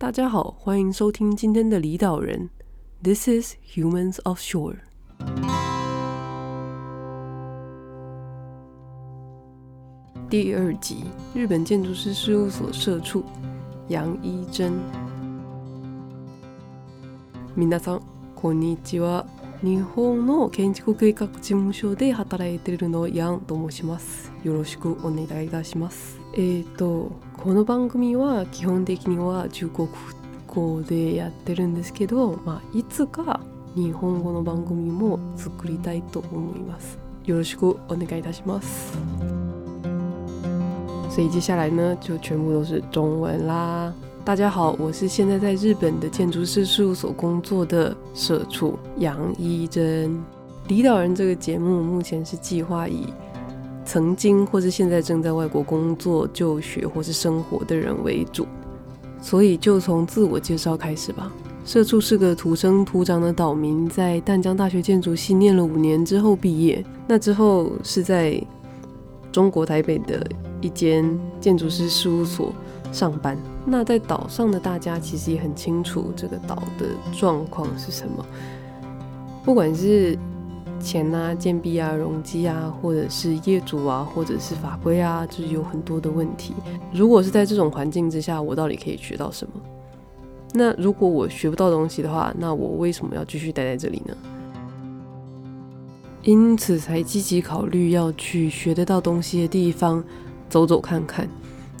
大家好，欢迎收听今天的离岛人。This is Humans Offshore。第二集，日本建筑师事务所社畜杨一真。皆さん、こんにちは。 日本の建筑计划事务所で働いているの杨と申します。よろしくお愿いいたします。えっと、この番组は基本的には中国语でやってるんですけど、まあ、いつか日本语の番组も作りたいと思います。よろしくお愿いいたします。所以接下来呢，就全部都是中文啦。大家好，我是现在在日本的建筑师事务所工作的社畜杨一真。离岛人这个节目目前是计划以曾经或是现在正在外国工作、就学或是生活的人为主，所以就从自我介绍开始吧。社畜是个土生土长的岛民，在淡江大学建筑系念了五年之后毕业，那之后是在中国台北的一间建筑师事务所上班。那在岛上的大家其实也很清楚这个岛的状况是什么，不管是钱啊、建币啊、容积啊，或者是业主啊，或者是法规啊，就是有很多的问题。如果是在这种环境之下，我到底可以学到什么？那如果我学不到东西的话，那我为什么要继续待在这里呢？因此才积极考虑要去学得到东西的地方走走看看。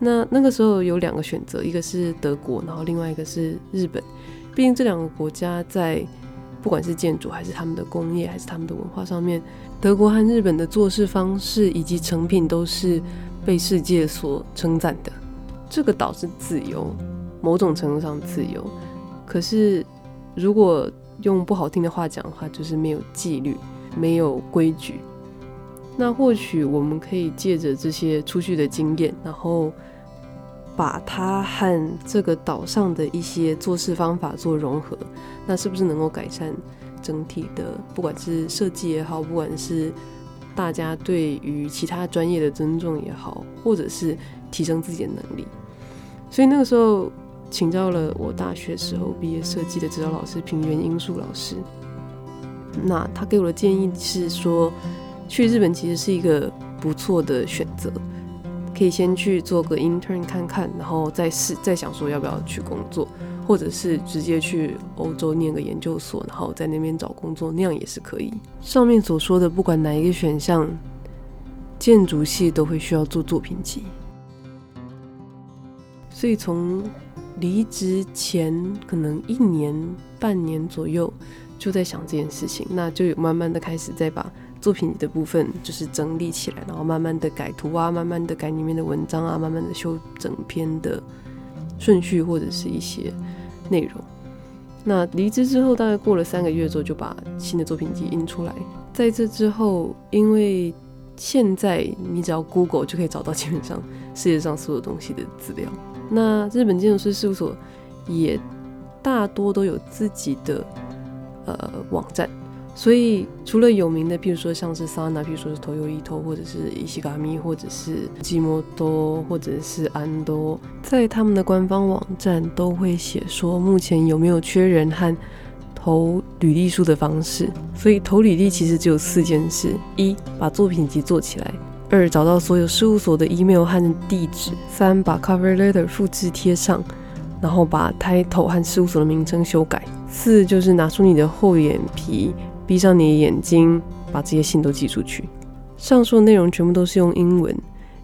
那那个时候有两个选择，一个是德国，然后另外一个是日本。毕竟这两个国家在不管是建筑还是他们的工业还是他们的文化上面，德国和日本的做事方式以及成品都是被世界所称赞的。这个岛是自由，某种程度上自由。可是如果用不好听的话讲的话，就是没有纪律，没有规矩。那或许我们可以借着这些出去的经验，然后把它和这个岛上的一些做事方法做融合，那是不是能够改善整体的，不管是设计也好，不管是大家对于其他专业的尊重也好，或者是提升自己的能力？所以那个时候请教了我大学时候毕业设计的指导老师平原英树老师，那他给我的建议是说，去日本其实是一个不错的选择，可以先去做个 intern 看看，然后再试，再想说要不要去工作，或者是直接去欧洲念个研究所，然后在那边找工作，那样也是可以。上面所说的，不管哪一个选项，建筑系都会需要做作品集，所以从离职前可能一年半年左右就在想这件事情，那就有慢慢的开始在把。作品的部分就是整理起来，然后慢慢的改图啊，慢慢的改里面的文章啊，慢慢的修整篇的顺序或者是一些内容。那离职之后，大概过了三个月之后，就把新的作品集印出来。在这之后，因为现在你只要 Google 就可以找到基本上世界上所有东西的资料。那日本建筑师事务所也大多都有自己的呃网站。所以，除了有名的，譬如说像是萨纳，譬如说是 Toyo Ito，或者是伊西嘎米，或者是吉摩多，或者是安多，在他们的官方网站都会写说目前有没有缺人和投履历书的方式。所以投履历其实只有四件事：一，把作品集做起来；二，找到所有事务所的 email 和地址；三，把 cover letter 复制贴上，然后把 title 和事务所的名称修改；四，就是拿出你的厚眼皮。闭上你的眼睛，把这些信都寄出去。上述内容全部都是用英文，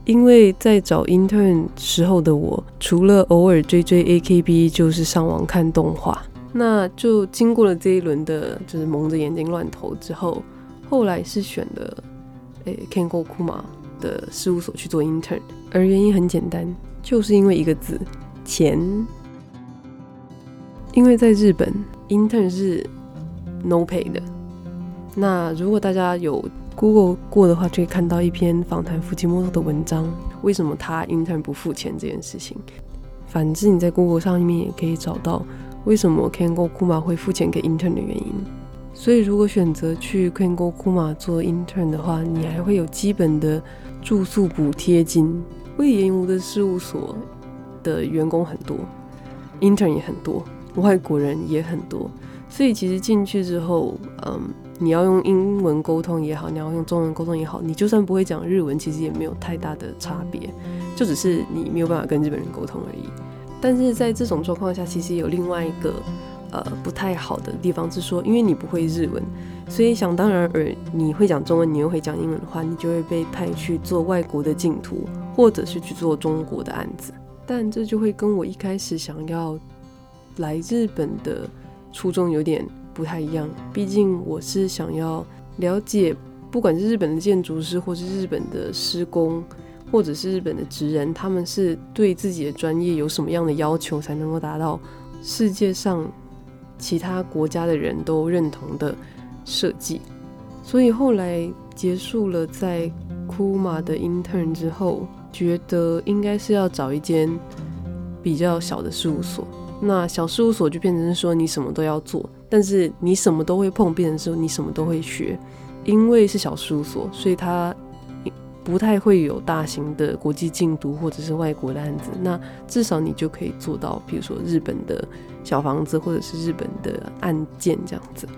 因为在找 intern 时候的我，除了偶尔追追 AKB，就是上网看动画。那就经过了这一轮的，就是蒙着眼睛乱投之后，后来是选了诶 Kengo Kuma 的事务所去做 intern，而原因很简单，就是因为一个字钱。因为在日本 intern 是 no pay 的。那如果大家有 Google 过的话，就可以看到一篇访谈福吉莫多的文章，为什么他 intern 不付钱这件事情。反之，你在 Google 上面也可以找到为什么 Kengo Kuma 会付钱给 intern 的原因。所以，如果选择去 Kengo Kuma 做 intern 的话，你还会有基本的住宿补贴金。隈研吾的事务所的员工很多，intern 也很多，外国人也很多，所以其实进去之后，嗯，你要用英文沟通也好，你要用中文沟通也好，你就算不会讲日文，其实也没有太大的差别，就只是你没有办法跟日本人沟通而已。但是在这种状况下，其实有另外一个呃不太好的地方是说，因为你不会日文，所以想当然而你会讲中文，你又会讲英文的话，你就会被派去做外国的竞图，或者是去做中国的案子。但这就会跟我一开始想要来日本的初衷有点不太一样。毕竟我是想要了解，不管是日本的建筑师，或是日本的施工，或者是日本的职人，他们是对自己的专业有什么样的要求，才能够达到世界上其他国家的人都认同的设计。所以后来结束了在库马的 intern 之后。觉得应该是要找一间比较小的事务所。那小事务所就变成说你什么都要做，但是你什么都会碰，变成说你什么都会学。因为是小事务所，所以它不太会有大型的国际竞图或者是外国的案子。那至少你就可以做到，比如说日本的小房子或者是日本的案件这样子。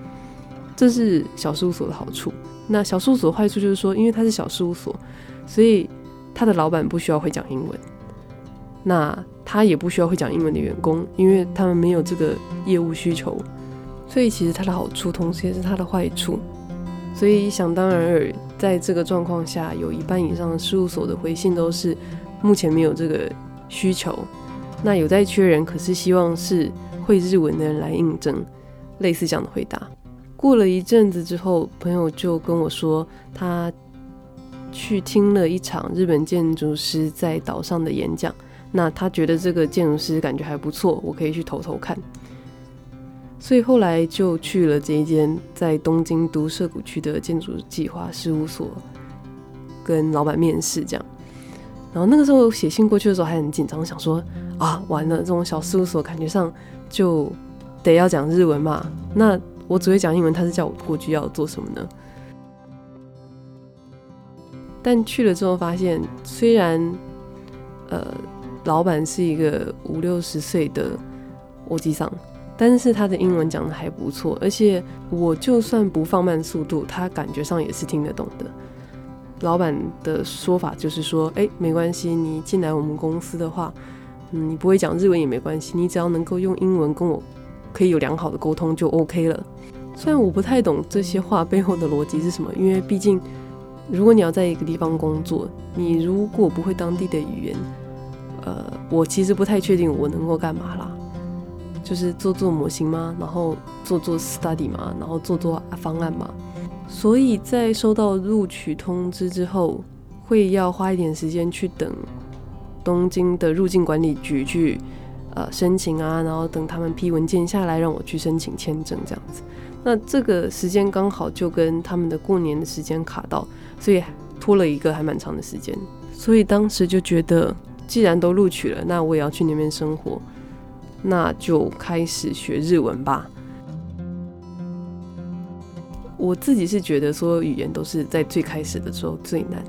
这是小事务所的好处。那小事务所坏处就是说，因为它是小事务所，所以。他的老板不需要会讲英文，那他也不需要会讲英文的员工，因为他们没有这个业务需求。所以其实它的好处，同时也是它的坏处。所以想当然尔，在这个状况下，有一半以上的事务所的回信都是目前没有这个需求。那有在缺人，可是希望是会日文的人来应征，类似这样的回答。过了一阵子之后，朋友就跟我说他。去听了一场日本建筑师在岛上的演讲，那他觉得这个建筑师感觉还不错，我可以去投投看。所以后来就去了这一间在东京都涩谷区的建筑计划事务所，跟老板面试这样。然后那个时候写信过去的时候还很紧张，想说啊，完了，这种小事务所感觉上就得要讲日文嘛，那我只会讲英文，他是叫我过去要做什么呢？但去了之后发现，虽然，呃，老板是一个五六十岁的欧吉桑，但是他的英文讲的还不错，而且我就算不放慢速度，他感觉上也是听得懂的。老板的说法就是说，哎，没关系，你进来我们公司的话，嗯，你不会讲日文也没关系，你只要能够用英文跟我可以有良好的沟通就 OK 了。虽然我不太懂这些话背后的逻辑是什么，因为毕竟。如果你要在一个地方工作，你如果不会当地的语言，呃，我其实不太确定我能够干嘛啦。就是做做模型吗？然后做做 study 吗？然后做做方案吗？所以在收到录取通知之后，会要花一点时间去等东京的入境管理局去呃申请啊，然后等他们批文件下来，让我去申请签证这样子。那这个时间刚好就跟他们的过年的时间卡到。所以拖了一个还蛮长的时间，所以当时就觉得，既然都录取了，那我也要去那边生活，那就开始学日文吧。我自己是觉得所有语言都是在最开始的时候最难，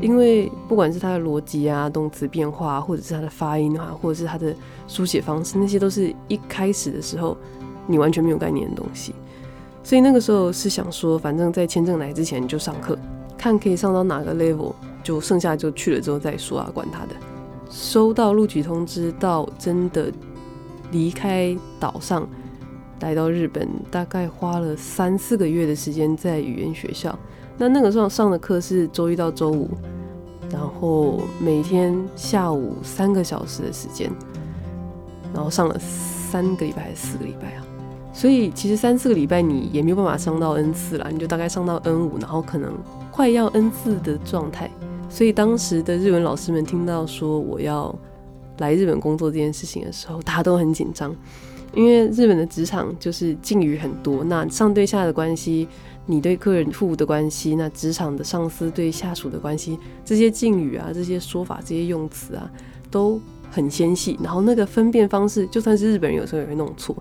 因为不管是它的逻辑啊、动词变化，或者是它的发音啊，或者是它的书写方式，那些都是一开始的时候你完全没有概念的东西。所以那个时候是想说，反正在签证来之前就上课。看可以上到哪个 level，就剩下就去了之后再说啊，管他的。收到录取通知到真的离开岛上来到日本，大概花了三四个月的时间在语言学校。那那个时候上的课是周一到周五，然后每天下午三个小时的时间，然后上了三个礼拜还是四个礼拜啊？所以其实三四个礼拜你也没有办法上到 N 四啦，你就大概上到 N 五，然后可能。快要 N 四的状态，所以当时的日文老师们听到说我要来日本工作这件事情的时候，大家都很紧张，因为日本的职场就是敬语很多，那上对下的关系，你对客人服务的关系，那职场的上司对下属的关系，这些敬语啊，这些说法，这些用词啊，都很纤细，然后那个分辨方式，就算是日本人有时候也会弄错，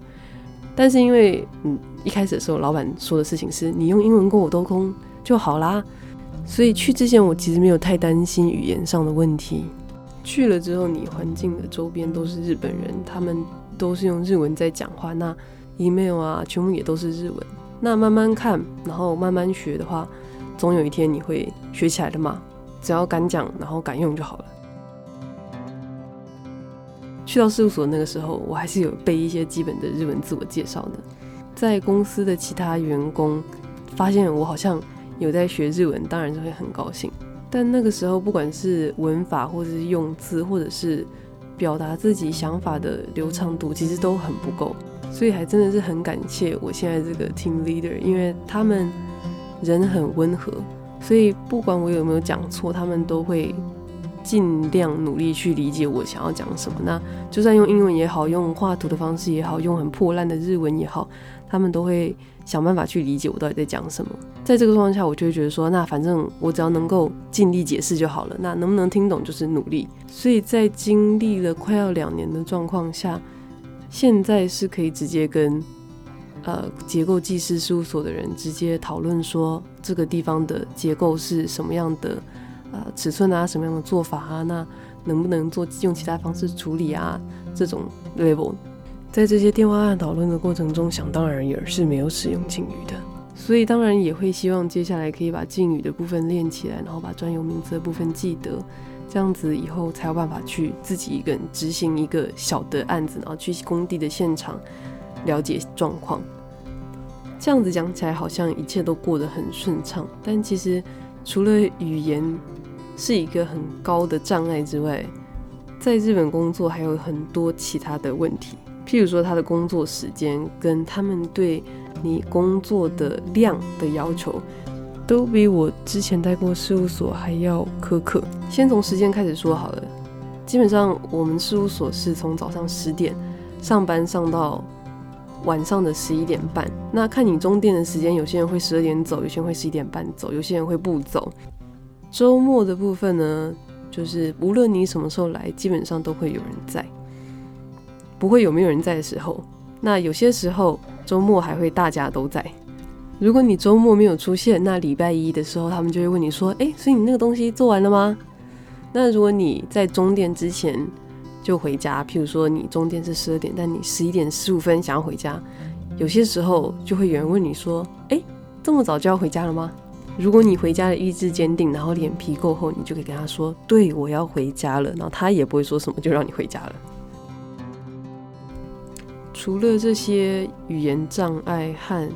但是因为嗯一开始的时候，老板说的事情是你用英文跟我沟通就好啦。所以去之前，我其实没有太担心语言上的问题。去了之后，你环境的周边都是日本人，他们都是用日文在讲话，那 email 啊，全部也都是日文。那慢慢看，然后慢慢学的话，总有一天你会学起来的嘛。只要敢讲，然后敢用就好了。去到事务所那个时候，我还是有背一些基本的日文自我介绍的。在公司的其他员工发现我好像有在学日文，当然就会很高兴。但那个时候，不管是文法，或者是用字，或者是表达自己想法的流畅度，其实都很不够。所以还真的是很感谢我现在这个 team leader，因为他们人很温和，所以不管我有没有讲错，他们都会尽量努力去理解我想要讲什么。那就算用英文也好，用画图的方式也好，用很破烂的日文也好，他们都会想办法去理解我到底在讲什么。在这个状况下，我就会觉得说，那反正我只要能够尽力解释就好了。那能不能听懂就是努力。所以在经历了快要两年的状况下。现在是可以直接跟呃结构技师事务所的人直接讨论说，这个地方的结构是什么样的呃尺寸啊，什么样的做法啊，那能不能做用其他方式处理啊？这种 level，在这些电话案讨论的过程中，想当然也是没有使用敬语的，所以当然也会希望接下来可以把敬语的部分练起来，然后把专有名词的部分记得。这样子以后才有办法去自己一个人执行一个小的案子，然后去工地的现场了解状况。这样子讲起来好像一切都过得很顺畅，但其实除了语言是一个很高的障碍之外，在日本工作还有很多其他的问题，譬如说他的工作时间跟他们对你工作的量的要求。都比我之前待过事务所还要苛刻。先从时间开始说好了，基本上我们事务所是从早上十点上班上到晚上的十一点半。那看你中电的时间，有些人会十二点走，有些人会十一点半走，有些人会不走。周末的部分呢，就是无论你什么时候来，基本上都会有人在，不会有没有人在的时候。那有些时候周末还会大家都在。如果你周末没有出现，那礼拜一的时候，他们就会问你说：“诶，所以你那个东西做完了吗？”那如果你在终电之前就回家，譬如说你终电是十二点，但你十一点十五分想要回家，有些时候就会有人问你说：“诶，这么早就要回家了吗？”如果你回家的意志坚定，然后脸皮够厚，你就可以跟他说：“对，我要回家了。”然后他也不会说什么，就让你回家了。除了这些语言障碍和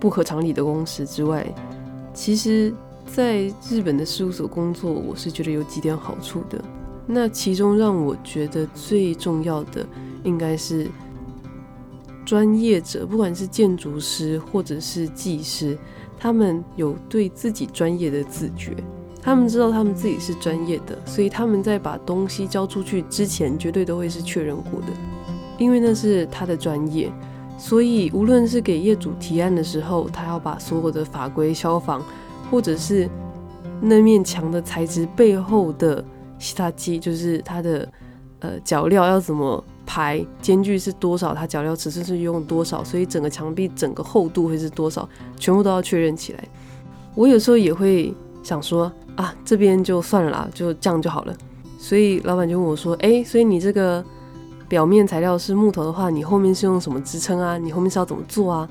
不合常理的工时之外，其实在日本的事务所工作，我是觉得有几点好处的。那其中让我觉得最重要的，应该是专业者，不管是建筑师或者是技师，他们有对自己专业的自觉，他们知道他们自己是专业的，所以他们在把东西交出去之前，绝对都会是确认过的，因为那是他的专业。所以，无论是给业主提案的时候，他要把所有的法规、消防，或者是那面墙的材质背后的其他机，就是它的呃脚料要怎么排，间距是多少，它脚料尺寸是用多少，所以整个墙壁整个厚度会是多少，全部都要确认起来。我有时候也会想说啊，这边就算了啦，就这样就好了。所以老板就问我说：“哎，所以你这个。”表面材料是木头的话，你后面是用什么支撑啊？你后面是要怎么做啊？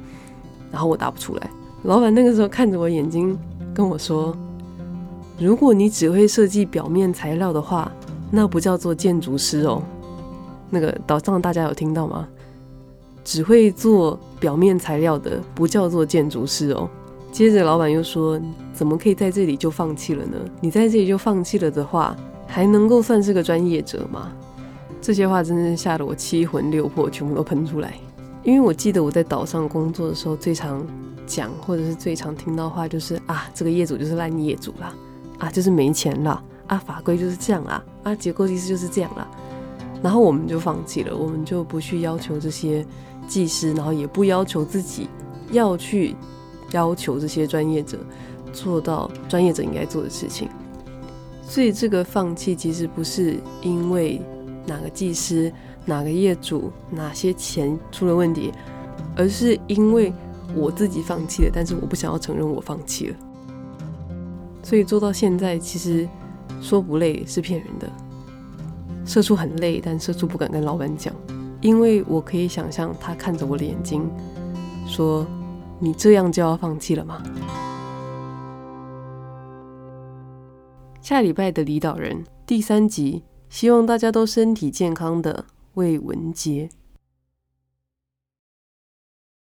然后我答不出来。老板那个时候看着我眼睛跟我说：“如果你只会设计表面材料的话，那不叫做建筑师哦。”那个岛上大家有听到吗？只会做表面材料的不叫做建筑师哦。接着老板又说：“怎么可以在这里就放弃了呢？你在这里就放弃了的话，还能够算是个专业者吗？”这些话真的是吓得我七魂六魄全部都喷出来，因为我记得我在岛上工作的时候，最常讲或者是最常听到话就是啊，这个业主就是烂业主啦，啊，就是没钱了，啊，法规就是这样啊，啊，结构意思就是这样啦，然后我们就放弃了，我们就不去要求这些技师，然后也不要求自己要去要求这些专业者做到专业者应该做的事情，所以这个放弃其实不是因为。哪个技师、哪个业主、哪些钱出了问题，而是因为我自己放弃了，但是我不想要承认我放弃了，所以做到现在，其实说不累是骗人的。社畜很累，但社畜不敢跟老板讲，因为我可以想象他看着我的眼睛，说：“你这样就要放弃了吗？”下礼拜的离岛人第三集，希望大家都身体健康的，魏文杰。